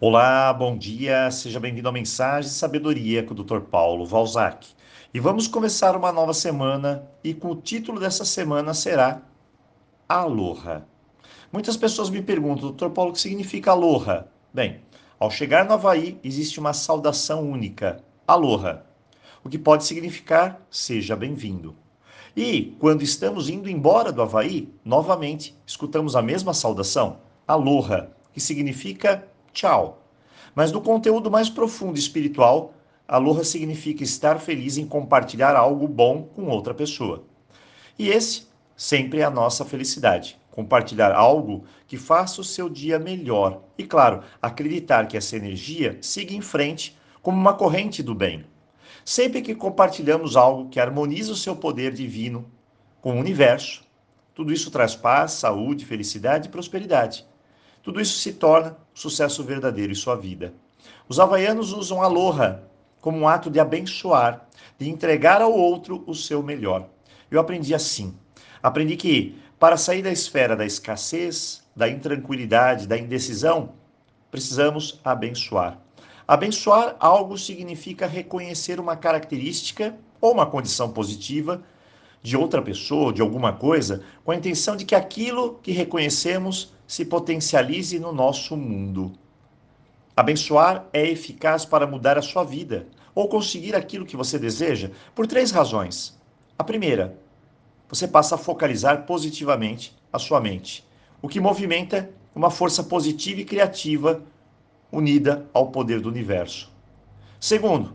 Olá, bom dia, seja bem-vindo à Mensagem de Sabedoria com o Dr. Paulo Valzac. E vamos começar uma nova semana e com o título dessa semana será Aloha. Muitas pessoas me perguntam, Dr. Paulo, o que significa Aloha? Bem, ao chegar no Havaí existe uma saudação única, Aloha, o que pode significar seja bem-vindo. E quando estamos indo embora do Havaí, novamente escutamos a mesma saudação, Aloha, que significa tchau. Mas no conteúdo mais profundo espiritual, aloha significa estar feliz em compartilhar algo bom com outra pessoa. E esse sempre é a nossa felicidade. Compartilhar algo que faça o seu dia melhor. E claro, acreditar que essa energia siga em frente como uma corrente do bem. Sempre que compartilhamos algo que harmoniza o seu poder divino com o universo, tudo isso traz paz, saúde, felicidade e prosperidade. Tudo isso se torna sucesso verdadeiro em sua vida. Os havaianos usam aloha como um ato de abençoar, de entregar ao outro o seu melhor. Eu aprendi assim. Aprendi que para sair da esfera da escassez, da intranquilidade, da indecisão, precisamos abençoar. Abençoar algo significa reconhecer uma característica ou uma condição positiva de outra pessoa, de alguma coisa, com a intenção de que aquilo que reconhecemos se potencialize no nosso mundo. Abençoar é eficaz para mudar a sua vida ou conseguir aquilo que você deseja por três razões. A primeira, você passa a focalizar positivamente a sua mente, o que movimenta uma força positiva e criativa unida ao poder do universo. Segundo,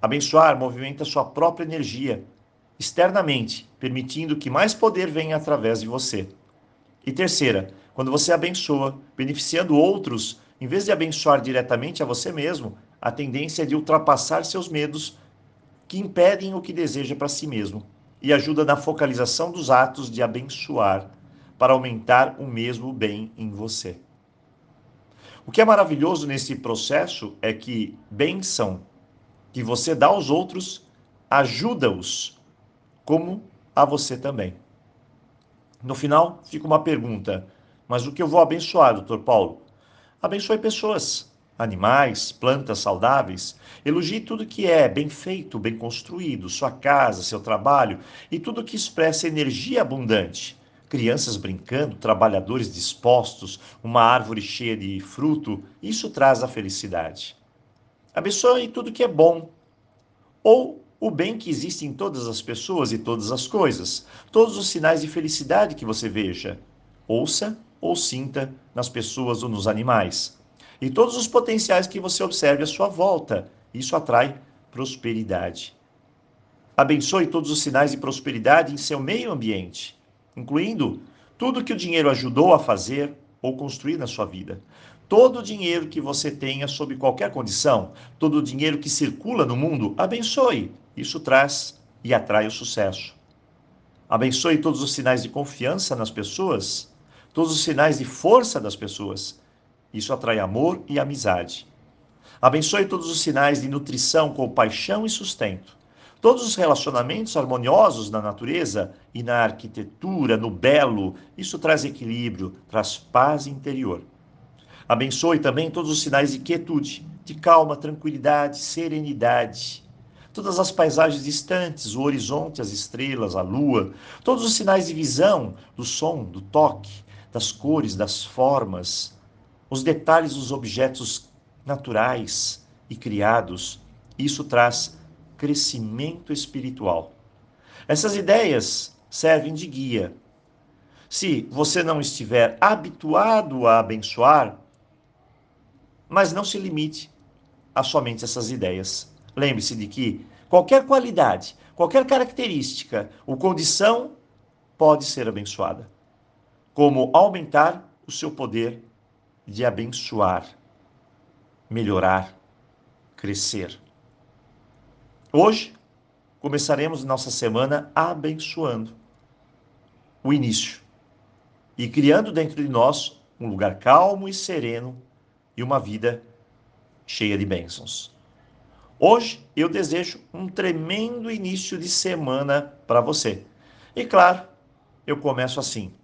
abençoar movimenta sua própria energia externamente, permitindo que mais poder venha através de você. E terceira, quando você abençoa, beneficiando outros, em vez de abençoar diretamente a você mesmo, a tendência é de ultrapassar seus medos que impedem o que deseja para si mesmo e ajuda na focalização dos atos de abençoar para aumentar o mesmo bem em você. O que é maravilhoso nesse processo é que bênção que você dá aos outros ajuda-os como a você também. No final, fica uma pergunta: mas o que eu vou abençoar, doutor Paulo? Abençoe pessoas, animais, plantas saudáveis. Elogie tudo que é bem feito, bem construído, sua casa, seu trabalho e tudo que expressa energia abundante. Crianças brincando, trabalhadores dispostos, uma árvore cheia de fruto, isso traz a felicidade. Abençoe tudo que é bom. Ou o bem que existe em todas as pessoas e todas as coisas, todos os sinais de felicidade que você veja, ouça ou sinta nas pessoas ou nos animais, e todos os potenciais que você observe à sua volta. Isso atrai prosperidade. Abençoe todos os sinais de prosperidade em seu meio ambiente, incluindo tudo que o dinheiro ajudou a fazer ou construir na sua vida. Todo o dinheiro que você tenha sob qualquer condição, todo o dinheiro que circula no mundo, abençoe isso traz e atrai o sucesso. Abençoe todos os sinais de confiança nas pessoas, todos os sinais de força das pessoas. Isso atrai amor e amizade. Abençoe todos os sinais de nutrição, compaixão e sustento. Todos os relacionamentos harmoniosos na natureza e na arquitetura, no belo, isso traz equilíbrio, traz paz interior. Abençoe também todos os sinais de quietude, de calma, tranquilidade, serenidade todas as paisagens distantes, o horizonte, as estrelas, a lua, todos os sinais de visão, do som, do toque, das cores, das formas, os detalhes dos objetos naturais e criados. Isso traz crescimento espiritual. Essas ideias servem de guia. Se você não estiver habituado a abençoar, mas não se limite a somente essas ideias. Lembre-se de que qualquer qualidade, qualquer característica ou condição pode ser abençoada, como aumentar o seu poder de abençoar, melhorar, crescer. Hoje começaremos nossa semana abençoando o início e criando dentro de nós um lugar calmo e sereno e uma vida cheia de bênçãos. Hoje eu desejo um tremendo início de semana para você. E claro, eu começo assim.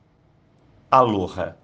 Aloha!